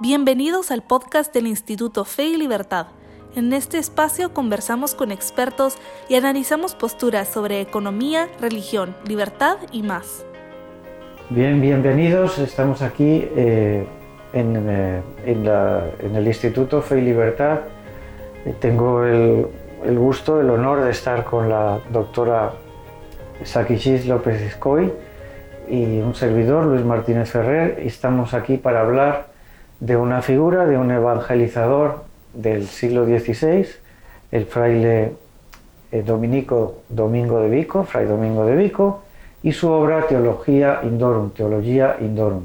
Bienvenidos al podcast del Instituto Fe y Libertad. En este espacio conversamos con expertos y analizamos posturas sobre economía, religión, libertad y más. Bien, bienvenidos. Estamos aquí eh, eh, en, el Instituto Fe y Libertad. Eh, tengo el, gusto, el honor de estar con la doctora Sakichis López Escoy y un servidor, Luis Martínez Ferrer, y estamos aquí para hablar de una figura, de un evangelizador del siglo XVI, el fraile eh, dominico Domingo de Vico, fray Domingo de Vico, y su obra Teología Indorum, Teología Indorum.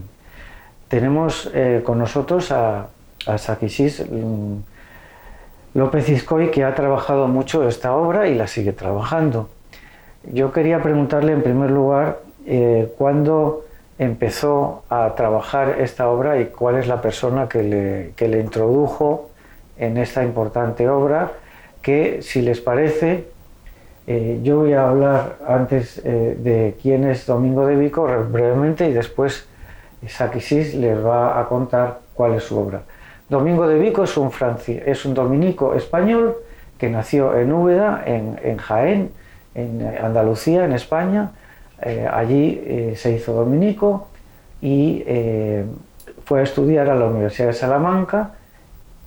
Tenemos eh, con nosotros a, a mm, López Iscoy, que ha trabajado mucho esta obra y la sigue trabajando. Yo quería preguntarle en primer lugar eh, cuándo empezó a trabajar esta obra y cuál es la persona que le, le introdujo en esta importante obra, que si les parece, eh, yo voy a hablar antes eh, de quién es Domingo de Vico brevemente y después Saquisis les va a contar cuál es su obra. Domingo de Vico es un, es un dominico español que nació en Úbeda, en, en Jaén, en Andalucía, en España, eh, allí eh, se hizo dominico y eh, fue a estudiar a la Universidad de Salamanca,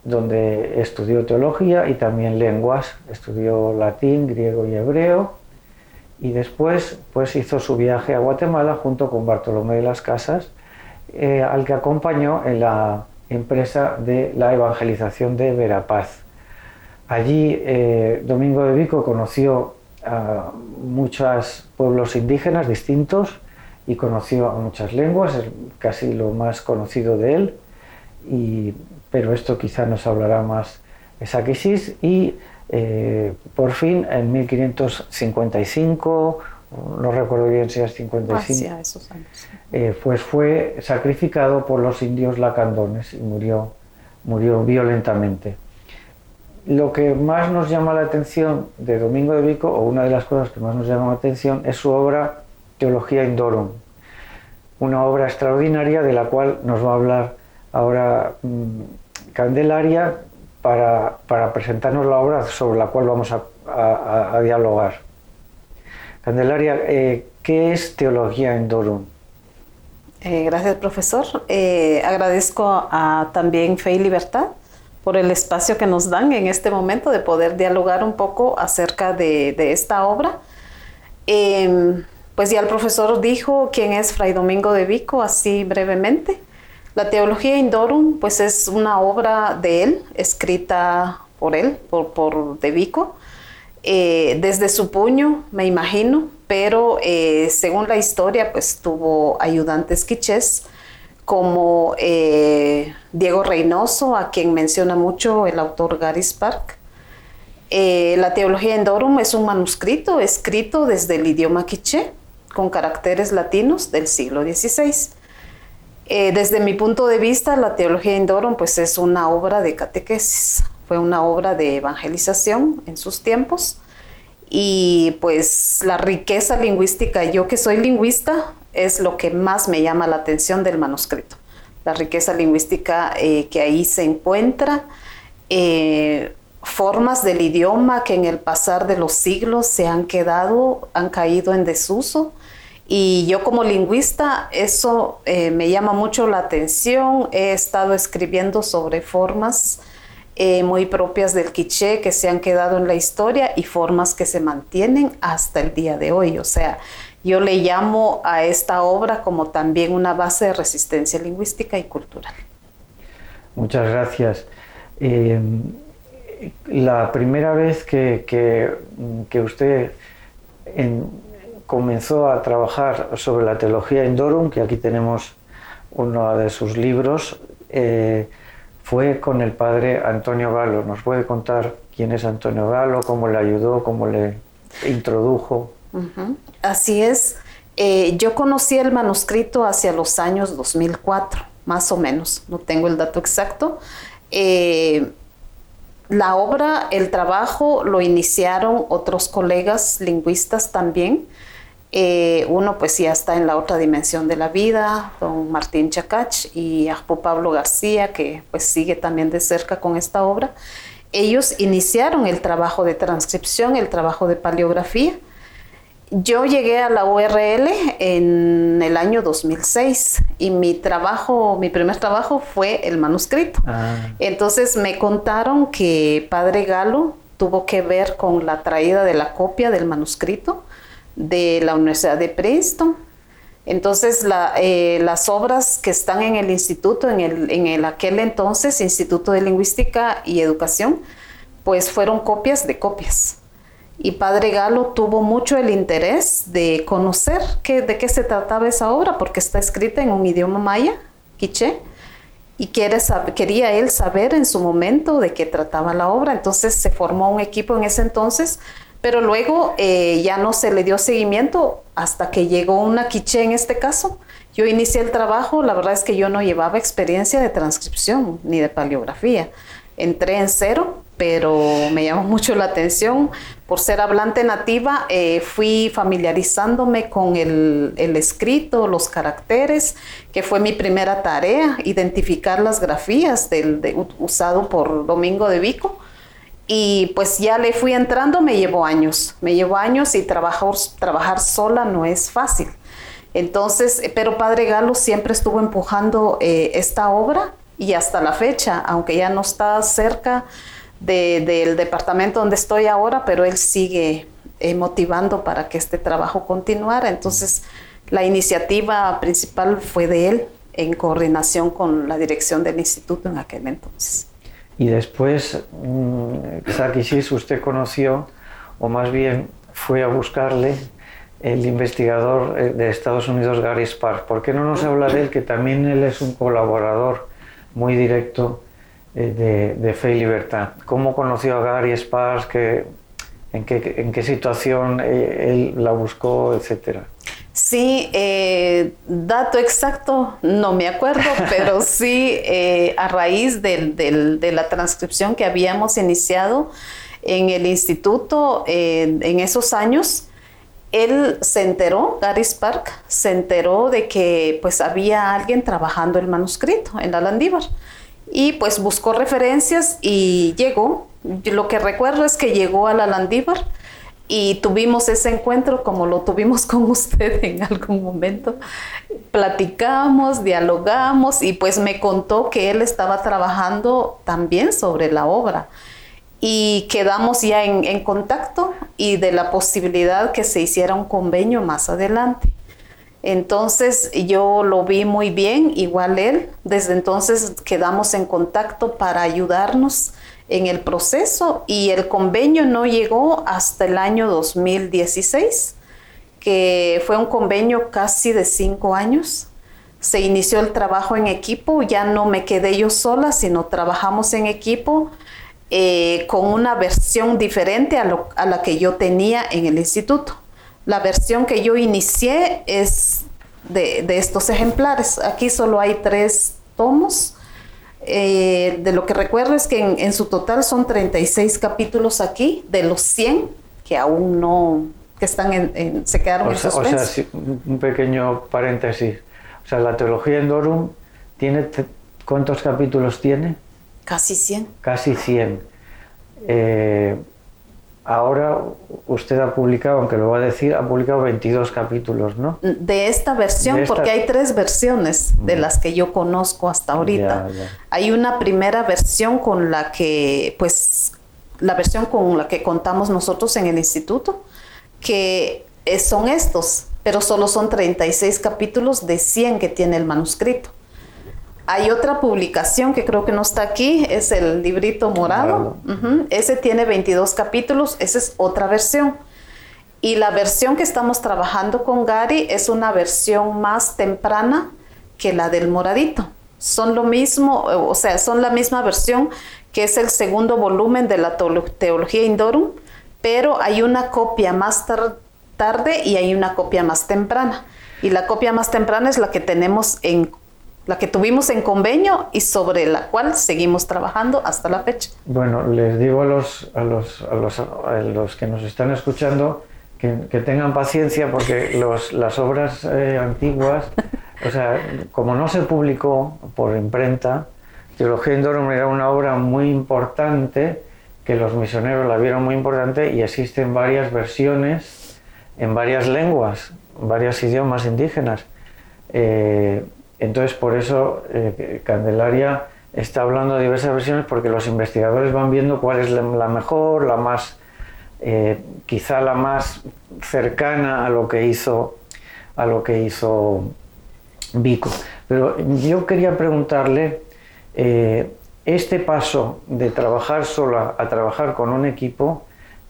donde estudió teología y también lenguas, estudió latín, griego y hebreo, y después pues hizo su viaje a Guatemala junto con Bartolomé de las Casas, al que acompañó en la empresa de la evangelización de Verapaz. Allí Domingo de Vico conoció muchos pueblos indígenas distintos y conoció a muchas lenguas, es casi lo más conocido de él, y, pero esto quizá nos hablará más Saquisis y eh, por fin en 1555, no recuerdo bien si es 55, esos años. Eh, pues fue sacrificado por los indios lacandones y murió, murió violentamente lo que más nos llama la atención de Domingo de Vico, o una de las cosas que más nos llama la atención, es su obra Teología Indorum, una obra extraordinaria de la cual nos va a hablar ahora mm, Candelaria para, presentarnos la obra sobre la cual vamos a, dialogar. Candelaria, eh, ¿qué es Teología Indorum? Eh, gracias, profesor. Eh, agradezco a también Fe y Libertad por el espacio que nos dan en este momento de poder dialogar un poco acerca de, esta obra. Em, pues ya el profesor dijo quién es Fray Domingo de Vico, así brevemente. La Teología Indorum, pues es una obra de él, escrita por él, por, De Vico, eh, desde su puño, me imagino, pero eh, según la historia, pues tuvo ayudantes quichés como eh, Diego Reynoso, a quien menciona mucho el autor Gary Spark. Eh, la Teología en Dorum es un manuscrito escrito desde el idioma quiché, con caracteres latinos del siglo XVI. Eh, desde mi punto de vista, la Teología en Dorum pues, es una obra de catequesis, fue una obra de evangelización en sus tiempos y pues la riqueza lingüística, yo que soy lingüista, es lo que más me llama la atención del manuscrito. La riqueza lingüística eh, que ahí se encuentra, eh, formas del idioma que en el pasar de los siglos se han quedado, han caído en desuso. Y yo como lingüista, eso eh, me llama mucho la atención. He estado escribiendo sobre formas muy propias del quiché que se han quedado en la historia y formas que se mantienen hasta el día de hoy. O sea, yo le llamo a esta obra como también una base de resistencia lingüística y cultural. Muchas gracias. Eh, la primera vez que, que, usted comenzó a trabajar sobre la teología en Dorum, que aquí tenemos uno de sus libros, eh, fue con el padre Antonio Galo. ¿Nos puede contar quién es Antonio Galo, cómo le ayudó, cómo le introdujo? Así es. Eh, yo conocí el manuscrito hacia los años 2004, más o menos, no tengo el dato exacto. Eh, la obra, el trabajo lo iniciaron otros colegas lingüistas también. Eh, uno pues ya está en la otra dimensión de la vida, don Martín Chacach y Ajo Pablo García, que pues sigue también de cerca con esta obra. Ellos iniciaron el trabajo de transcripción, el trabajo de paleografía. Yo llegué a la URL en el año 2006 y mi trabajo, mi primer trabajo fue el manuscrito. Ah. Entonces me contaron que Padre Galo tuvo que ver con la traída de la copia del manuscrito de la Universidad de Princeton. Entonces, eh, las obras que están en el instituto, en el, en el aquel entonces Instituto de Lingüística y Educación, pues fueron copias de copias. Y Padre Galo tuvo mucho el interés de conocer qué, de qué se trataba esa obra, porque está escrita en un idioma maya, quiché, y quiere quería él saber en su momento de qué trataba la obra. Entonces se formó un equipo en ese entonces pero luego eh, ya no se le dio seguimiento hasta que llegó una quiche en este caso. Yo inicié el trabajo, la verdad es que yo no llevaba experiencia de transcripción ni de paleografía. Entré en cero, pero me llamó mucho la atención. Por ser hablante nativa, eh, fui familiarizándome con el, escrito, los caracteres, que fue mi primera tarea, identificar las grafías del, usado por Domingo de Vico y pues ya le fui entrando, me llevó años, me llevó años y trabajar, trabajar sola no es fácil. Entonces, eh, pero Padre Galo siempre estuvo empujando eh, esta obra y hasta la fecha, aunque ya no está cerca del departamento donde estoy ahora, pero él sigue eh, motivando para que este trabajo continuara. Entonces, la iniciativa principal fue de él en coordinación con la dirección del instituto en aquel entonces. Y después, Sakisis, mm, usted conoció, o más bien fue a buscarle, el investigador eh, de Estados Unidos, Gary Sparks. ¿Por qué no nos habla de él? Que también él es un colaborador muy directo de, de, Fe y Libertad. ¿Cómo conoció a Gary Sparks? en, qué, ¿En qué situación eh, él la buscó, etcétera? Sí, eh, dato exacto no me acuerdo, pero sí eh, a raíz de la transcripción que habíamos iniciado en el instituto en esos años, él se enteró, Gary Spark, se enteró de que pues había alguien trabajando el manuscrito en la Landívar y pues buscó referencias y llegó. Lo que recuerdo es que llegó a la Landívar y tuvimos ese encuentro como lo tuvimos con usted en algún momento. Platicamos, dialogamos y pues me contó que él estaba trabajando también sobre la obra y quedamos ya en, en contacto y de la posibilidad que se hiciera un convenio más adelante. Entonces yo lo vi muy bien, igual él. Desde entonces quedamos en contacto para ayudarnos en el proceso y el convenio no llegó hasta el año 2016, que fue un convenio casi de cinco años. Se inició el trabajo en equipo, ya no me quedé yo sola, sino trabajamos en equipo eh, con una versión diferente a, a la que yo tenía en el instituto. La versión que yo inicié es de, de estos ejemplares. Aquí solo hay tres tomos eh, de lo que recuerdo es que en, su total son 36 capítulos aquí, de los 100 que aún no, que están en, se quedaron en suspenso. O sea, un pequeño paréntesis. O sea, la teología en Dorum tiene, ¿cuántos capítulos tiene? Casi 100. Casi 100. Eh, Ahora usted ha publicado, aunque lo va a decir, ha publicado 22 capítulos, ¿no? De esta versión, porque hay tres versiones de las que yo conozco hasta ahorita. Hay una primera versión con la que, pues, la versión con la que contamos nosotros en el instituto, que son estos, pero solo son 36 capítulos de 100 que tiene el manuscrito. Hay otra publicación que creo que no está aquí, es el librito morado. Ese tiene 22 capítulos, esa es otra versión. Y la versión que estamos trabajando con Gary es una versión más temprana que la del moradito. Son lo mismo, o sea, son la misma versión que es el segundo volumen de la Teología Indorum, pero hay una copia más tarde y hay una copia más temprana. Y la copia más temprana es la que tenemos en la que tuvimos en convenio y sobre la cual seguimos trabajando hasta la fecha. Bueno, les digo a los, a los, a los, a los que nos están escuchando que, tengan paciencia porque las obras eh, antiguas, o sea, como no se publicó por imprenta, Teología en Dorum era una obra muy importante, que los misioneros la vieron muy importante y existen varias versiones en varias lenguas, varios idiomas indígenas. Eh, entonces, por eso eh, Candelaria está hablando de diversas versiones porque los investigadores van viendo cuál es la mejor, la más eh, quizá la más cercana a lo que hizo, a lo que hizo Vico. Pero yo quería preguntarle, eh, este paso de trabajar sola a trabajar con un equipo,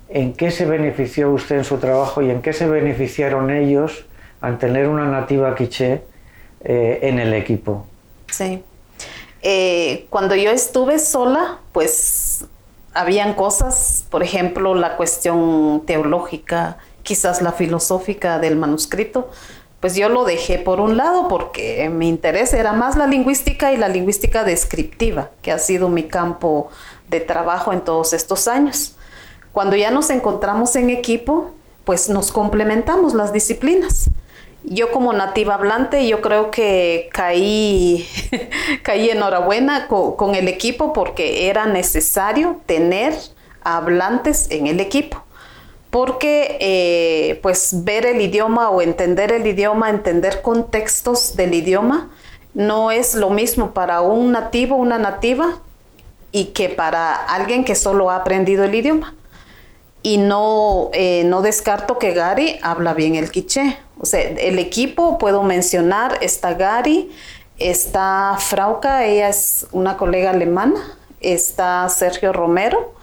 ¿en qué se benefició usted en su trabajo y en qué se beneficiaron ellos al tener una nativa quiché eh, en el equipo? Sí. cuando yo estuve sola, pues habían cosas, por ejemplo, la cuestión teológica, quizás la filosófica del manuscrito, pues yo lo dejé por un lado porque mi interés era más la lingüística y la lingüística descriptiva, que ha sido mi campo de trabajo en todos estos años. Cuando ya nos encontramos en equipo, pues nos complementamos las disciplinas yo como nativa hablante, yo creo que caí, caí enhorabuena con, el equipo porque era necesario tener hablantes en el equipo. Porque eh, pues ver el idioma o entender el idioma, entender contextos del idioma, no es lo mismo para un nativo, una nativa, y que para alguien que solo ha aprendido el idioma. Y no, eh, no descarto que Gary habla bien el quiché o sea, el equipo, puedo mencionar, está Gary, está Frauca, ella es una colega alemana, está Sergio Romero,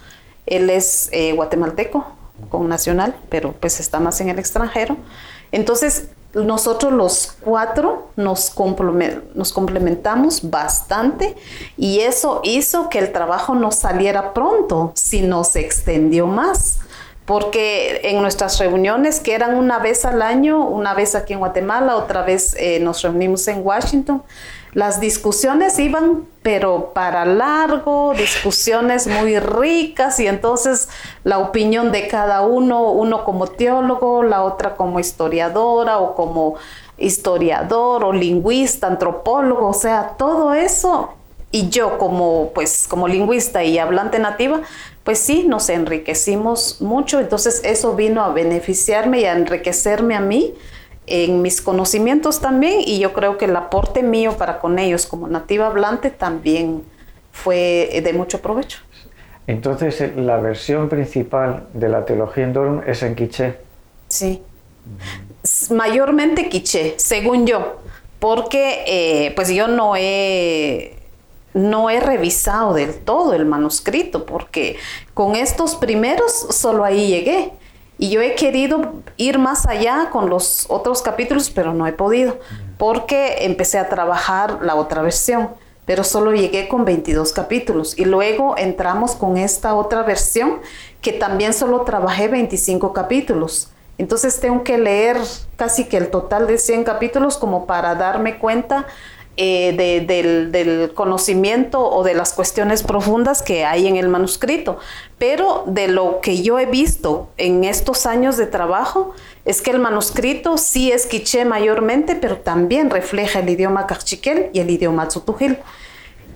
él es eh, guatemalteco, con nacional, pero pues está más en el extranjero. Entonces, nosotros los cuatro nos, nos complementamos bastante y eso hizo que el trabajo no saliera pronto, sino se extendió más porque en nuestras reuniones, que eran una vez al año, una vez aquí en Guatemala, otra vez eh, nos reunimos en Washington, las discusiones iban, pero para largo, discusiones muy ricas y entonces la opinión de cada uno, uno como teólogo, la otra como historiadora o como historiador o lingüista, antropólogo, o sea, todo eso y yo como pues como lingüista y hablante nativa, pues sí, nos enriquecimos mucho, entonces eso vino a beneficiarme y a enriquecerme a mí en mis conocimientos también y yo creo que el aporte mío para con ellos como nativa hablante también fue de mucho provecho. Entonces eh, la versión principal de la teología en Dorm es en quiché. Sí, mayormente quiché, según yo, porque eh, pues yo no he no he revisado del todo el manuscrito porque con estos primeros solo ahí llegué. Y yo he querido ir más allá con los otros capítulos, pero no he podido porque empecé a trabajar la otra versión, pero solo llegué con 22 capítulos. Y luego entramos con esta otra versión que también solo trabajé 25 capítulos. Entonces tengo que leer casi que el total de 100 capítulos como para darme cuenta eh, del, conocimiento o de las cuestiones profundas que hay en el manuscrito. Pero de lo que yo he visto en estos años de trabajo es que el manuscrito sí es quiché mayormente, pero también refleja el idioma cachiquel y el idioma tzutujil.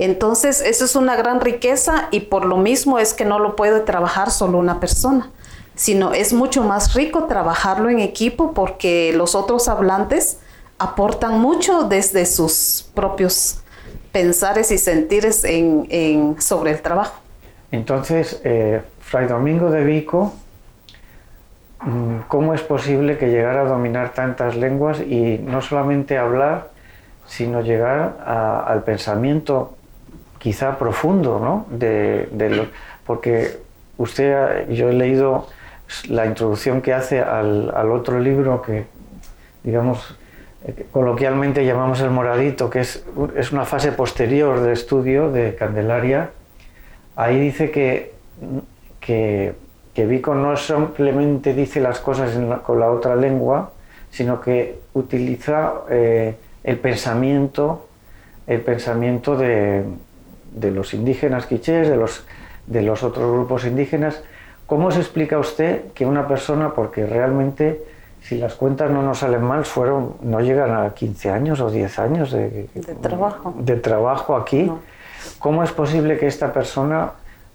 Entonces, eso es una gran riqueza y por lo mismo es que no lo puede trabajar solo una persona, sino es mucho más rico trabajarlo en equipo porque los otros hablantes aportan mucho desde sus propios pensares y sentires en, sobre el trabajo. Entonces, eh, Fray Domingo de Vico, mm, ¿cómo es posible que llegara a dominar tantas lenguas y no solamente hablar, sino llegar al pensamiento quizá profundo, ¿no? De, porque usted, yo he leído la introducción que hace al, al otro libro que, digamos, coloquialmente llamamos el moradito, que es, es una fase posterior de estudio de Candelaria, ahí dice que, que, que Vico no simplemente dice las cosas con la otra lengua, sino que utiliza eh, el pensamiento, el pensamiento de, de los indígenas quichés, de los, de los otros grupos indígenas, ¿Cómo se explica usted que una persona, porque realmente si las cuentas no nos salen mal, fueron, no llegan a 15 años o 10 años de, trabajo. De trabajo aquí. ¿Cómo es posible que esta persona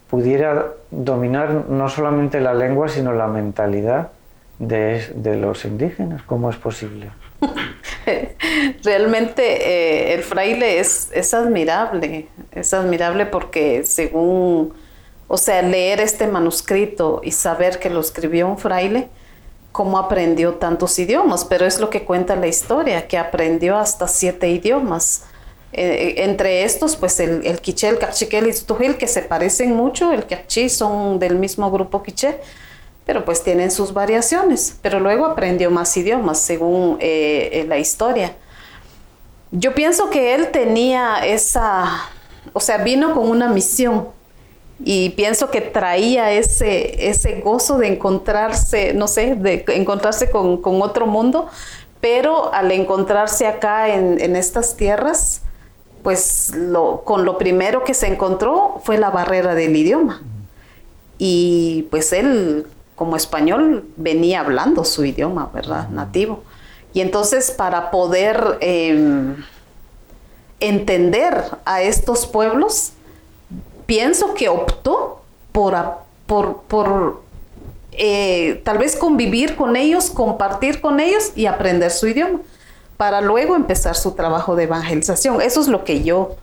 pudiera dominar no solamente la lengua, sino la mentalidad de, de los indígenas? ¿Cómo es posible? Realmente eh, el fraile es, es admirable, es admirable porque según, o sea, leer este manuscrito y saber que lo escribió un fraile, cómo aprendió tantos idiomas, pero es lo que cuenta la historia, que aprendió hasta siete idiomas. Eh, entre estos, pues el, el quiché, el cachiqué, el istujil, que se parecen mucho, el cachí son del mismo grupo quiché, pero pues tienen sus variaciones. Pero luego aprendió más idiomas, según eh, la historia. Yo pienso que él tenía esa, o sea, vino con una misión y pienso que traía ese, ese gozo de encontrarse, no sé, de encontrarse con, otro mundo, pero al encontrarse acá en, estas tierras, pues lo, con lo primero que se encontró fue la barrera del idioma. Y pues él, como español, venía hablando su idioma, ¿verdad? Nativo. Y entonces para poder em, entender a estos pueblos, pienso que optó por, por, eh, tal vez convivir con ellos, compartir con ellos y aprender su idioma, para luego empezar su trabajo de evangelización. Eso es lo que yo,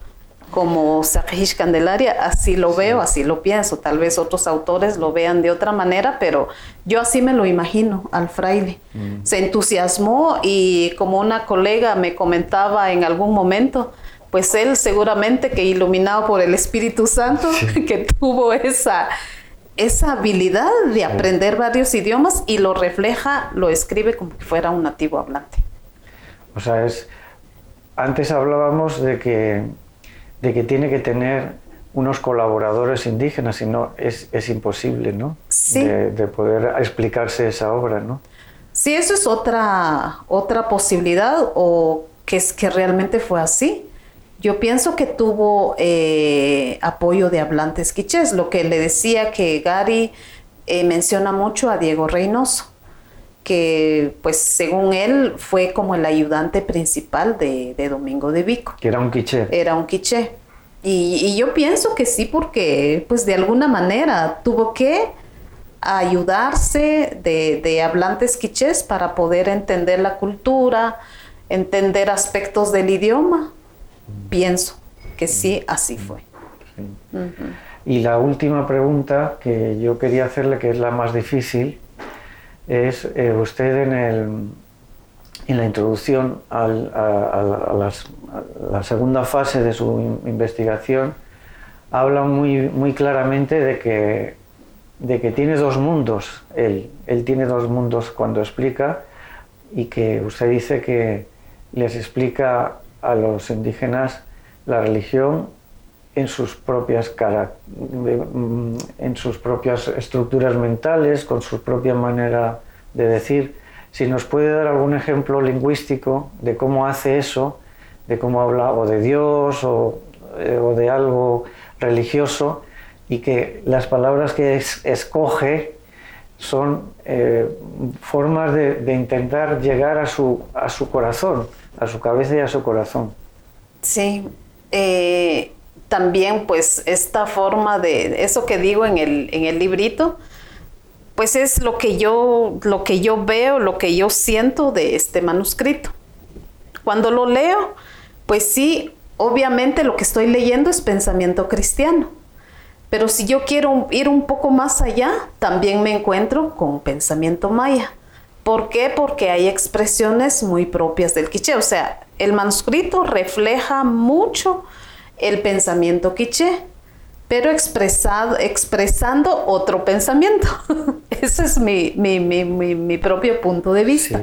como Sakish Candelaria, así lo veo, así lo pienso. Tal vez otros autores lo vean de otra manera, pero yo así me lo imagino al fraile. Mm. Se entusiasmó y como una colega me comentaba en algún momento, pues él seguramente que iluminado por el Espíritu Santo, que tuvo esa, esa habilidad de aprender varios idiomas y lo refleja, lo escribe como si fuera un nativo hablante. O sea, es, antes hablábamos de que, de que tiene que tener unos colaboradores indígenas, si no es, es imposible, ¿no? Sí. De, de, poder explicarse esa obra, ¿no? Sí, eso es otra, otra posibilidad o que es que realmente fue así. Yo pienso que tuvo eh, apoyo de hablantes quichés, lo que le decía que Gary eh, menciona mucho a Diego Reynoso, que pues según él fue como el ayudante principal de, Domingo de Vico. Que era un quiché. Era un quiché. Y, yo pienso que sí, porque pues de alguna manera tuvo que ayudarse de, de hablantes quichés para poder entender la cultura, entender aspectos del idioma pienso que sí, así fue. Y la última pregunta que yo quería hacerle, que es la más difícil, es eh, usted en, el, en la introducción a, la segunda fase de su investigación, habla muy, muy claramente de que, de que tiene dos mundos, él, él tiene dos mundos cuando explica y que usted dice que les explica a los indígenas la religión en sus propias mm, en sus propias estructuras mentales, con su propia manera de decir. Si nos puede dar algún ejemplo lingüístico de cómo hace eso, de cómo habla o de Dios o, eh, de algo religioso y que las palabras que escoge son eh, formas de, intentar llegar a su, a su corazón a su cabeza y a su corazón. Sí, eh, también pues esta forma de, eso que digo en el, en el librito, pues es lo que yo, lo que yo veo, lo que yo siento de este manuscrito. Cuando lo leo, pues sí, obviamente lo que estoy leyendo es pensamiento cristiano. Pero si yo quiero ir un poco más allá, también me encuentro con pensamiento maya. ¿Por qué? Porque hay expresiones muy propias del quiché. O sea, el manuscrito refleja mucho el pensamiento quiché, pero expresado, expresando otro pensamiento. Ese es mi, mi, mi, mi, propio punto de vista.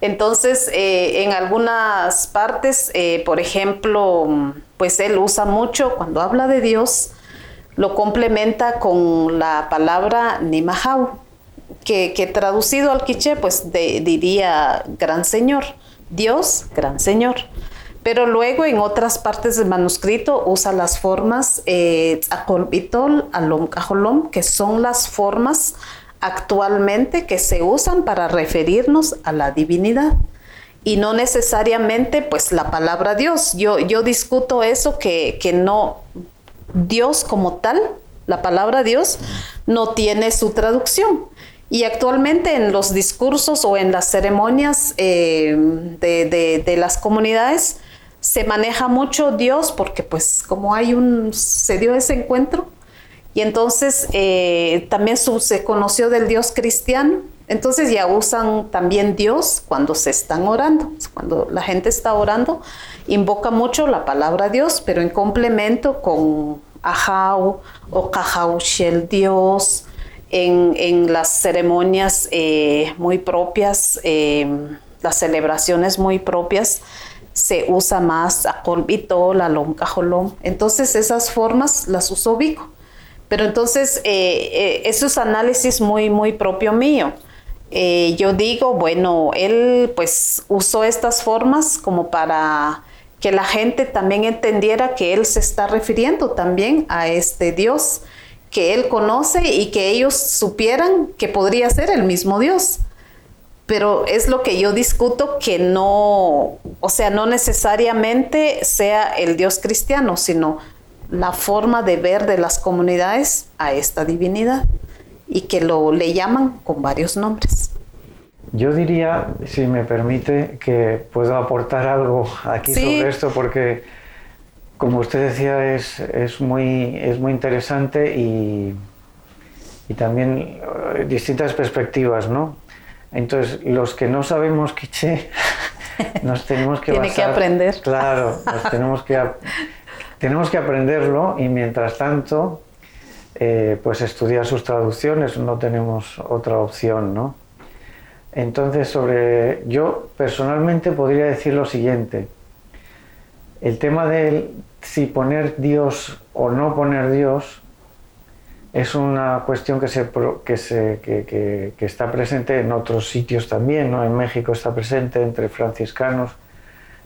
Entonces, eh, en algunas partes, eh, por ejemplo, pues él usa mucho, cuando habla de Dios, lo complementa con la palabra nimahau que, traducido al quiché, pues diría gran señor, Dios, gran señor. pero luego en otras partes del manuscrito usa las formas eh, cajolom, que son las formas actualmente que se usan para referirnos a la divinidad y no necesariamente pues la palabra Dios. Yo, yo discuto eso que, que no, Dios como tal, la palabra Dios, no tiene su traducción. Y actualmente en los discursos o en las ceremonias eh, de, las comunidades se maneja mucho Dios porque pues como hay un, se dio ese encuentro y entonces eh, también se conoció del Dios cristiano, entonces ya usan también Dios cuando se están orando, cuando la gente está orando, invoca mucho la palabra Dios, pero en complemento con Ahau o Shel Dios, en, las ceremonias eh, muy propias, em, las celebraciones muy propias, se usa más Akolbitol, Alom Cajolom. Entonces esas formas las uso Vico. Pero entonces eh, eh, es análisis muy, muy propio mío. yo digo, bueno, él pues usó estas formas como para que la gente también entendiera que él se está refiriendo también a este Dios que él conoce y que ellos supieran que podría ser el mismo Dios. Pero es lo que yo discuto que no, o sea, no necesariamente sea el Dios cristiano, sino la forma de ver de las comunidades a esta divinidad y que lo le llaman con varios nombres. Yo diría, si me permite, que puedo aportar algo aquí sobre esto porque como usted decía, es, es, muy, es muy interesante y, y también eh, distintas perspectivas, ¿no? Entonces, los que no sabemos quiché, nos tenemos que Tiene que aprender. Claro, nos tenemos que, tenemos que aprenderlo y mientras tanto, eh, pues estudiar sus traducciones, no tenemos otra opción, ¿no? Entonces, sobre, yo personalmente podría decir lo siguiente, el tema de si poner Dios o no poner Dios es una cuestión que, se, que, se, que, está presente en otros sitios también, ¿no? en México está presente entre franciscanos.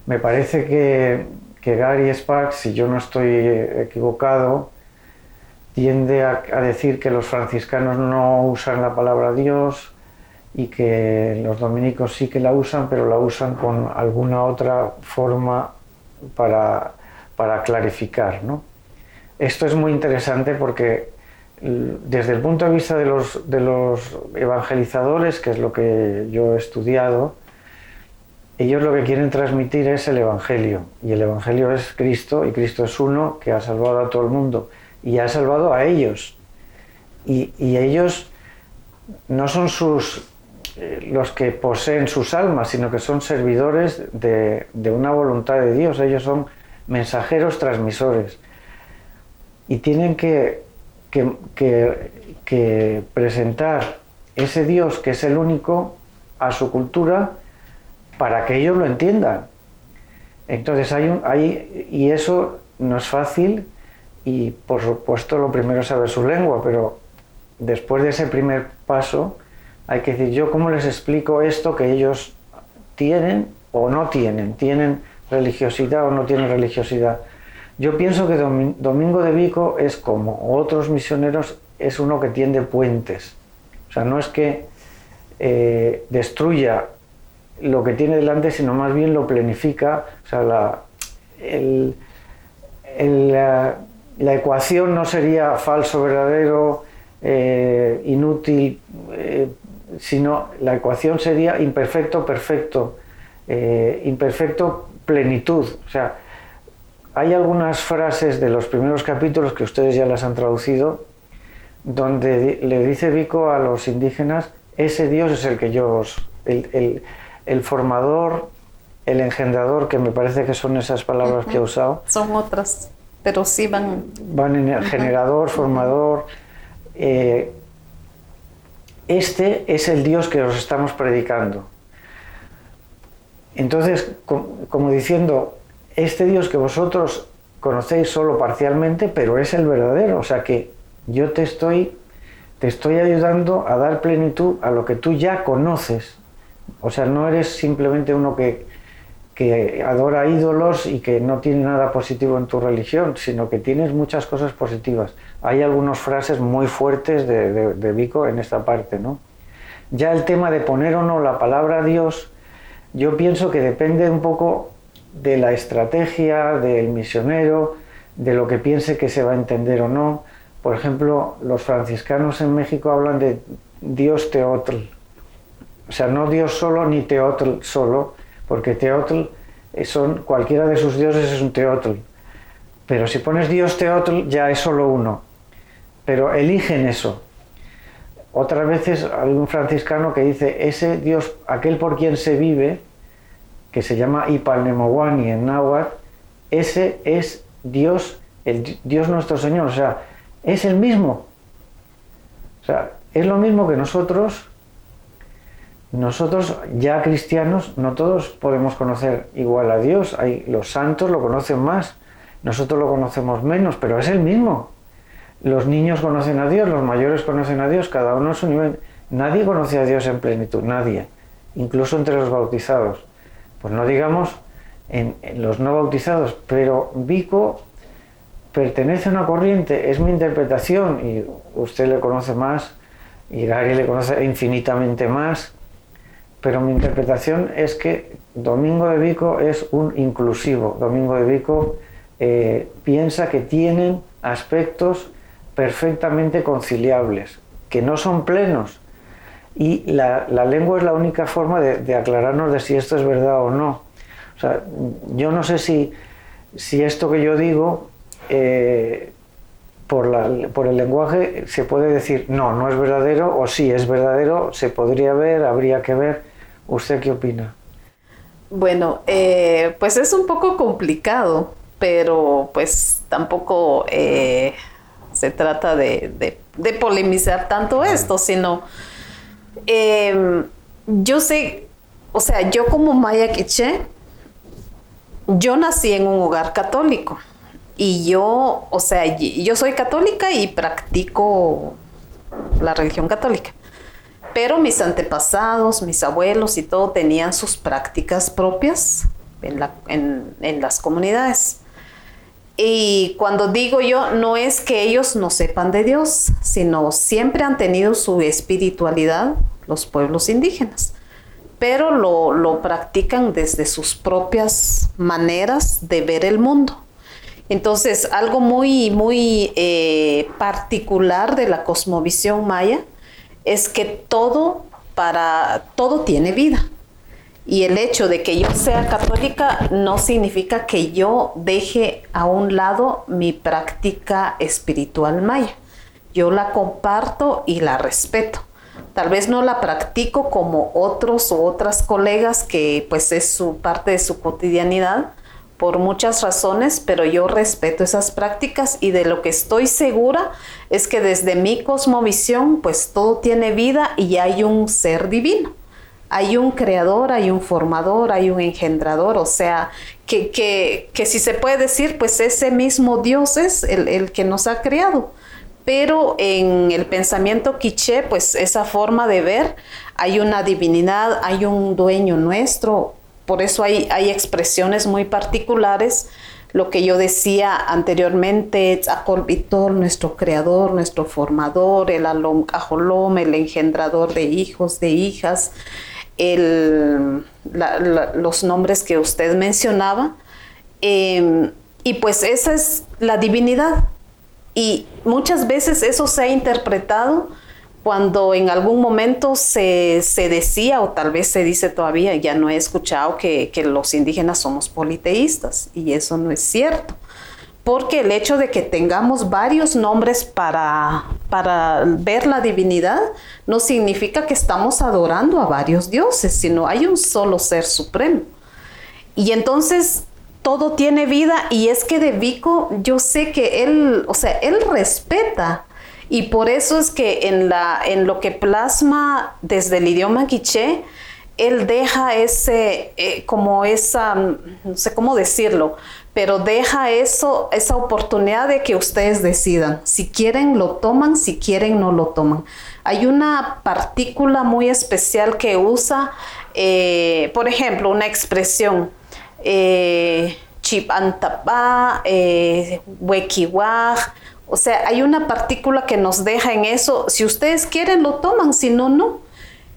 Me parece que, Gary Sparks, si yo no estoy equivocado, tiende a, a, decir que los franciscanos no usan la palabra Dios y que los dominicos sí que la usan, pero la usan con alguna otra forma para, para clarificar. ¿no? Esto es muy interesante porque desde el punto de vista de los, de los evangelizadores, que es lo que yo he estudiado, ellos lo que quieren transmitir es el Evangelio. Y el Evangelio es Cristo, y Cristo es uno que ha salvado a todo el mundo. Y ha salvado a ellos. Y, y ellos no son sus los que poseen sus almas, sino que son servidores de, una voluntad de Dios. Ellos son mensajeros transmisores. Y tienen que, que, presentar ese Dios que es el único a su cultura para que ellos lo entiendan. Entonces hay un, hay, y eso no es fácil y por supuesto lo primero es saber su lengua, pero después de ese primer paso hay que decir, yo cómo les explico esto que ellos tienen o no tienen, tienen religiosidad o no tienen religiosidad. Yo pienso que Domingo de Vico es como otros misioneros, es uno que tiende puentes. O sea, no es que eh, destruya lo que tiene delante, sino más bien lo planifica. O sea, la, la, ecuación no sería falso, verdadero, eh, inútil, eh, sino la ecuación sería imperfecto, perfecto, eh, imperfecto, plenitud. O sea, hay algunas frases de los primeros capítulos que ustedes ya las han traducido, donde le dice Vico a los indígenas, ese Dios es el que yo, el, el, formador, el engendrador, que me parece que son esas palabras que ha usado. Son otras, pero sí van... Van en el generador, formador. Eh, este es el Dios que os estamos predicando. Entonces, como diciendo, este Dios que vosotros conocéis solo parcialmente, pero es el verdadero, o sea que yo te estoy, te estoy ayudando a dar plenitud a lo que tú ya conoces. O sea, no eres simplemente uno que, que adora ídolos y que no tiene nada positivo en tu religión, sino que tienes muchas cosas positivas. Hay algunas frases muy fuertes de, de, Vico en esta parte, ¿no? Ya el tema de poner o no la palabra Dios, yo pienso que depende un poco de la estrategia del misionero, de lo que piense que se va a entender o no. Por ejemplo, los franciscanos en México hablan de Dios Teotl. O sea, no Dios solo ni Teotl solo, porque Teotl son, cualquiera de sus dioses es un Teotl. Pero si pones Dios Teotl ya es solo uno. Pero eligen eso. Otras veces un franciscano que dice, ese Dios, aquel por quien se vive, que se llama Ipalnemowani en náhuatl, ese es Dios, el Dios nuestro Señor. O sea, es el mismo. O sea, es lo mismo que nosotros, nosotros ya cristianos, no todos podemos conocer igual a Dios. Hay, los santos lo conocen más, nosotros lo conocemos menos, pero es el mismo. Los niños conocen a Dios, los mayores conocen a Dios, cada uno a su nivel. Nadie conoce a Dios en plenitud, nadie, incluso entre los bautizados. Pues no digamos en, los no bautizados, pero Vico pertenece a una corriente, es mi interpretación, y usted le conoce más, y Gary le conoce infinitamente más, pero mi interpretación es que Domingo de Vico es un inclusivo. Domingo de Vico eh, piensa que tienen aspectos perfectamente conciliables, que no son plenos. Y la, lengua es la única forma de, aclararnos de si esto es verdad o no. O sea, yo no sé si, si esto que yo digo eh, por, el lenguaje se puede decir no, no es verdadero o sí es verdadero, se podría ver, habría que ver. ¿Usted qué opina? Bueno, eh, pues es un poco complicado, pero pues tampoco eh, se trata de, polemizar tanto esto, sino em, yo sé, o sea, yo como Maya Quiche, yo nací en un hogar católico. Y yo, o sea, yo soy católica y practico la religión católica. Pero mis antepasados, mis abuelos y todo tenían sus prácticas propias en, las comunidades. Y cuando digo yo, no es que ellos no sepan de Dios, sino siempre han tenido su espiritualidad los pueblos indígenas, pero lo, lo practican desde sus propias maneras de ver el mundo. Entonces, algo muy, muy eh, particular de la cosmovisión maya es que todo para todo tiene vida. Y el hecho de que yo sea católica no significa que yo deje a un lado mi práctica espiritual maya. Yo la comparto y la respeto. Tal vez no la practico como otros o otras colegas que pues es su parte de su cotidianidad, por muchas razones, pero yo respeto esas prácticas y de lo que estoy segura es que desde mi cosmovisión, pues todo tiene vida y hay un ser divino. Hay un creador, hay un formador, hay un engendrador, o sea, que, que, que si se puede decir, pues ese mismo Dios es el, el que nos ha creado pero en el pensamiento quiché, pues esa forma de ver, hay una divinidad, hay un dueño nuestro, por eso hay, hay expresiones muy particulares. Lo que yo decía anteriormente, Vitor, nuestro creador, nuestro formador, el Alom el engendrador de hijos, de hijas, los nombres que usted mencionaba. Em, y pues esa es la divinidad. Y muchas veces eso se ha interpretado cuando en algún momento se, decía, o tal vez se dice todavía, ya no he escuchado que, los indígenas somos politeístas, y eso no es cierto. Porque el hecho de que tengamos varios nombres para, para ver la divinidad no significa que estamos adorando a varios dioses, sino hay un solo ser supremo. Y entonces todo tiene vida y es que de Vico yo sé que él, o sea, él respeta y por eso es que en, lo que plasma desde el idioma quiché, él deja ese, eh, como esa, no sé cómo decirlo, pero deja eso, esa oportunidad de que ustedes decidan. Si quieren, lo toman, si quieren, no lo toman. Hay una partícula muy especial que usa, eh, por ejemplo, una expresión. eh, Chipantapá, eh, O sea, hay una partícula que nos deja en eso. Si ustedes quieren, lo toman, si no, no.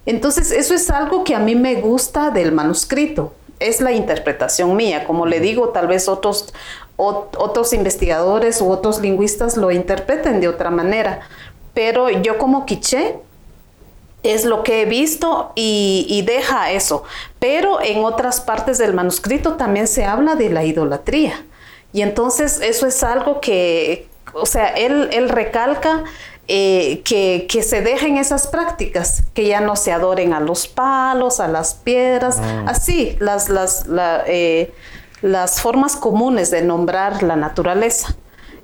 Entonces, eso es algo que a mí me gusta del manuscrito. Es la interpretación mía. Como le digo, tal vez otros, otros investigadores u otros lingüistas lo interpreten de otra manera. Pero yo como quiché, es lo que he visto y, deja eso. Pero en otras partes del manuscrito también se habla de la idolatría. Y entonces eso es algo que, o sea, él, él recalca eh, que, se dejen esas prácticas, que ya no se adoren a los palos, a las piedras, ah. así, las, las, eh, las formas comunes de nombrar la naturaleza.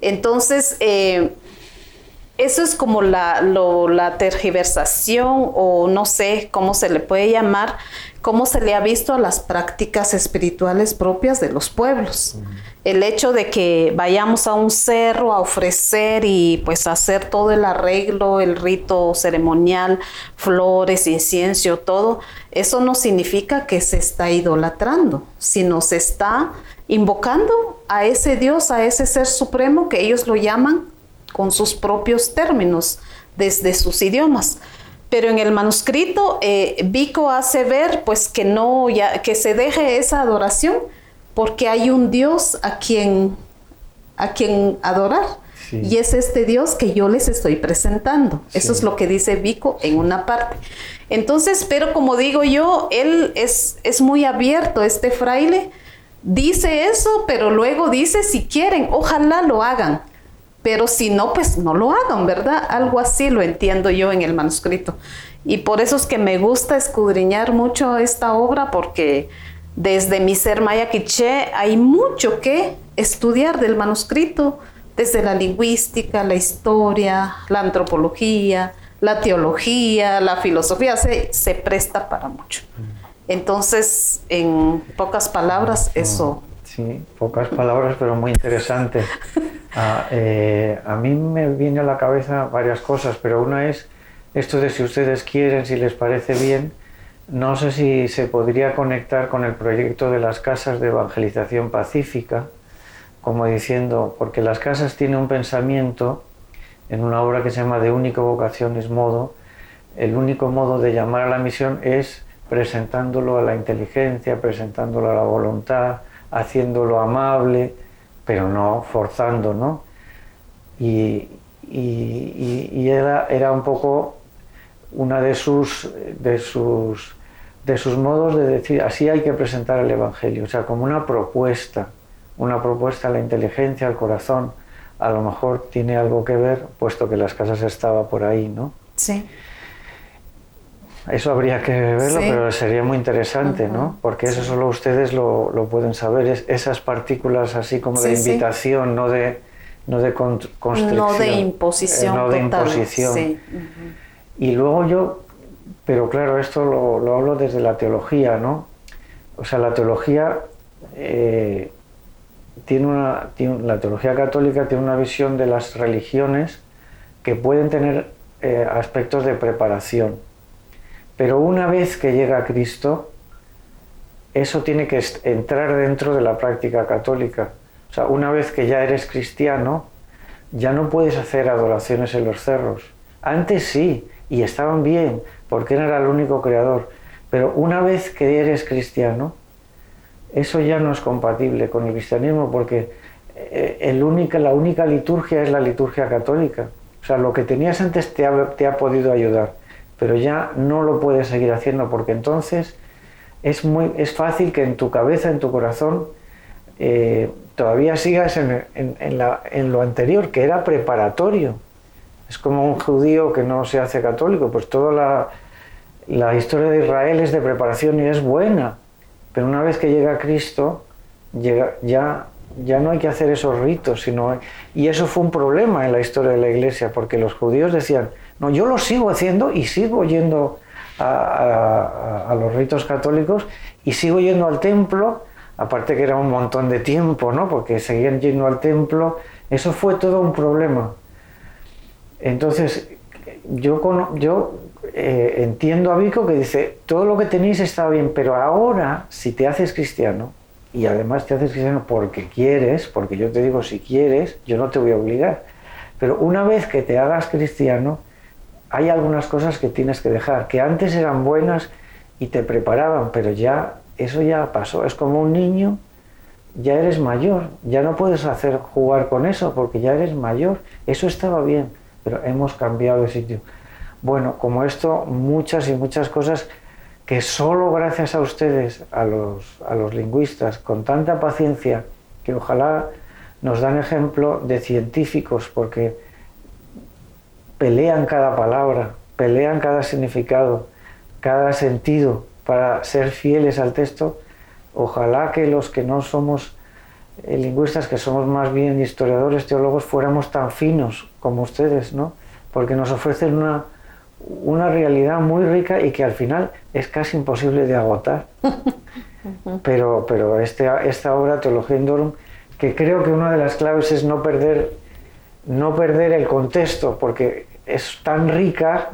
Entonces, eh, eso es como la, la tergiversación o no sé cómo se le puede llamar, cómo se le ha visto a las prácticas espirituales propias de los pueblos. El hecho de que vayamos a un cerro a ofrecer y pues hacer todo el arreglo, el rito ceremonial, flores, incienso, todo, eso no significa que se está idolatrando, sino se está invocando a ese Dios, a ese ser supremo que ellos lo llaman con sus propios términos, desde sus idiomas. Pero en el manuscrito, eh, Vico hace ver pues que no, ya, que se deje esa adoración, porque hay un Dios a quien, a quien adorar. Y es este Dios que yo les estoy presentando. Eso es lo que dice Vico en una parte. Entonces, pero como digo yo, él es, es muy abierto, este fraile. Dice eso, pero luego dice, si quieren, ojalá lo hagan pero si no, pues no lo hagan, ¿verdad? Algo así lo entiendo yo en el manuscrito. Y por eso es que me gusta escudriñar mucho esta obra, porque desde mi ser maya quiché hay mucho que estudiar del manuscrito, desde la lingüística, la historia, la antropología, la teología, la filosofía, se, se presta para mucho. Entonces, en pocas palabras, eso. Sí, pocas palabras, pero muy interesante. Ah, eh, a mí me viene a la cabeza varias cosas, pero una es esto de si ustedes quieren, si les parece bien, no sé si se podría conectar con el proyecto de las casas de evangelización pacífica, como diciendo, porque las casas tienen un pensamiento en una obra que se llama De única vocación es modo, el único modo de llamar a la misión es presentándolo a la inteligencia, presentándolo a la voluntad, haciéndolo amable, pero no forzando, ¿no? Y, era, era, un poco una de sus, de, sus, de sus modos de decir, así hay que presentar el Evangelio, o sea, como una propuesta, una propuesta a la inteligencia, al corazón, a lo mejor tiene algo que ver, puesto que las casas estaba por ahí, ¿no? Sí. Eso habría que verlo, pero sería muy interesante, ¿no? Porque eso solo ustedes lo, lo pueden saber. Es, esas partículas así como de invitación, no de, no de constricción. No de imposición. Eh, no de imposición. Y luego yo, pero claro, esto lo, lo, hablo desde la teología, ¿no? O sea, la teología eh, tiene una, tiene, la teología católica tiene una visión de las religiones que pueden tener eh, aspectos de preparación pero una vez que llega Cristo, eso tiene que entrar dentro de la práctica católica. O sea, una vez que ya eres cristiano, ya no puedes hacer adoraciones en los cerros. Antes sí, y estaban bien, porque él era el único creador. Pero una vez que eres cristiano, eso ya no es compatible con el cristianismo, porque eh, la única liturgia es la liturgia católica. O sea, lo que tenías antes te ha podido ayudar pero ya no lo puedes seguir haciendo porque entonces es, muy, es fácil que en tu cabeza, en tu corazón, eh, todavía sigas en, en, lo anterior, que era preparatorio. Es como un judío que no se hace católico, pues toda la, la historia de Israel es de preparación y es buena, pero una vez que llega Cristo, llega, ya, ya no hay que hacer esos ritos, sino, y eso fue un problema en la historia de la iglesia, porque los judíos decían, no, yo lo sigo haciendo y sigo yendo a, los ritos católicos y sigo yendo al templo, aparte que era un montón de tiempo, ¿no? Porque seguían yendo al templo, eso fue todo un problema. Entonces, yo, yo eh, entiendo a Vico que dice, todo lo que tenéis está bien, pero ahora, si te haces cristiano, y además te haces cristiano porque quieres, porque yo te digo si quieres, yo no te voy a obligar. Pero una vez que te hagas cristiano, hay algunas cosas que tienes que dejar, que antes eran buenas y te preparaban, pero ya eso ya pasó. Es como un niño, ya eres mayor, ya no puedes hacer jugar con eso porque ya eres mayor. Eso estaba bien, pero hemos cambiado de sitio. Bueno, como esto, muchas y muchas cosas que solo gracias a ustedes, a los, a los lingüistas, con tanta paciencia, que ojalá nos dan ejemplo de científicos, porque pelean cada palabra, pelean cada significado, cada sentido para ser fieles al texto, ojalá que los que no somos eh, lingüistas, que somos más bien historiadores, teólogos, fuéramos tan finos como ustedes, ¿no? Porque nos ofrecen una, una realidad muy rica y que al final es casi imposible de agotar. Pero, pero este, esta obra, Teología Indorum, que creo que una de las claves es no perder, no perder el contexto, porque es tan rica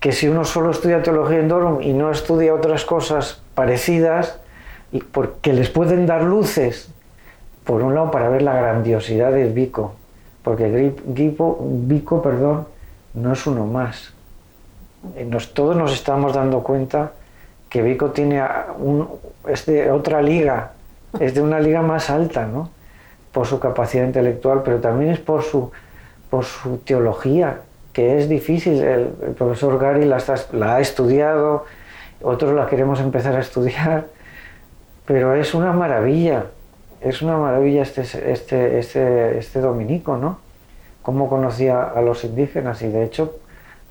que si uno solo estudia Teología Indorum y no estudia otras cosas parecidas, y porque les pueden dar luces, por un lado para ver la grandiosidad del Vico, porque Vico, Vico perdón, no es uno más. Eh, nos, todos nos estamos dando cuenta que Vico tiene un, es de otra liga, es de una liga más alta, ¿no? Por su capacidad intelectual, pero también es por su, por su teología, que es difícil. El, profesor Gary la, la ha estudiado, otros la queremos empezar a estudiar, pero es una maravilla, es una maravilla este, este, este, este dominico, ¿no? cómo conocía a los indígenas y de hecho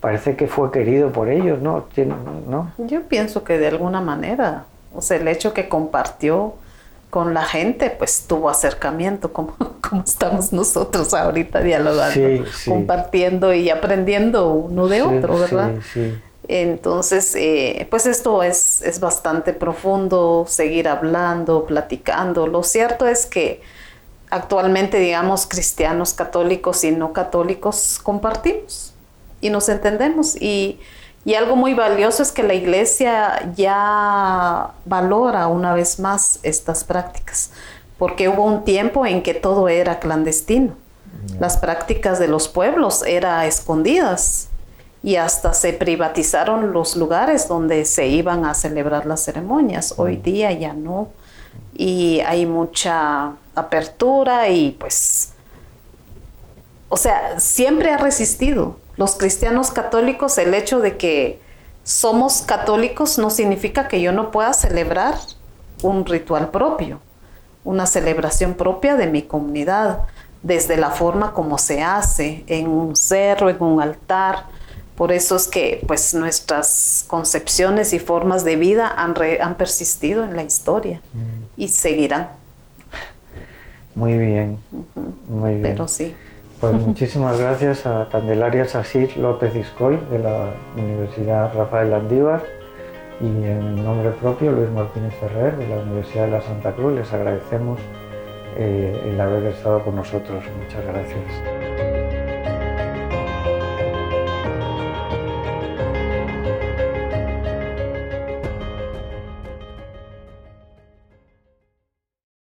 parece que fue querido por ellos, ¿no? ¿no? Yo pienso que de alguna manera, o sea, el hecho que compartió con la gente, pues tuvo acercamiento, como, como estamos nosotros ahorita dialogando, compartiendo y aprendiendo uno de otro, ¿verdad? Entonces, eh, pues esto es, es bastante profundo, seguir hablando, platicando. Lo cierto es que actualmente, digamos, cristianos, católicos y no católicos compartimos y nos entendemos. Y, algo muy valioso es que la iglesia ya valora una vez más estas prácticas, porque hubo un tiempo en que todo era clandestino. Las prácticas de los pueblos eran escondidas y hasta se privatizaron los lugares donde se iban a celebrar las ceremonias. Hoy día ya no. Y hay mucha apertura y pues, o sea, siempre ha resistido. Los cristianos católicos, el hecho de que somos católicos no significa que yo no pueda celebrar un ritual propio, una celebración propia de mi comunidad, desde la forma como se hace, en un cerro, en un altar. Por eso es que pues nuestras concepciones y formas de vida han, han persistido en la historia mm. y seguirán. Muy bien, muy bien. Pero sí. Pues muchísimas gracias a Candelaria Sasir López Iscoy de la Universidad Rafael Landívar y en nombre propio Luis Martínez Ferrer de la Universidad de la Santa Cruz les agradecemos eh, el haber estado con nosotros. Muchas gracias.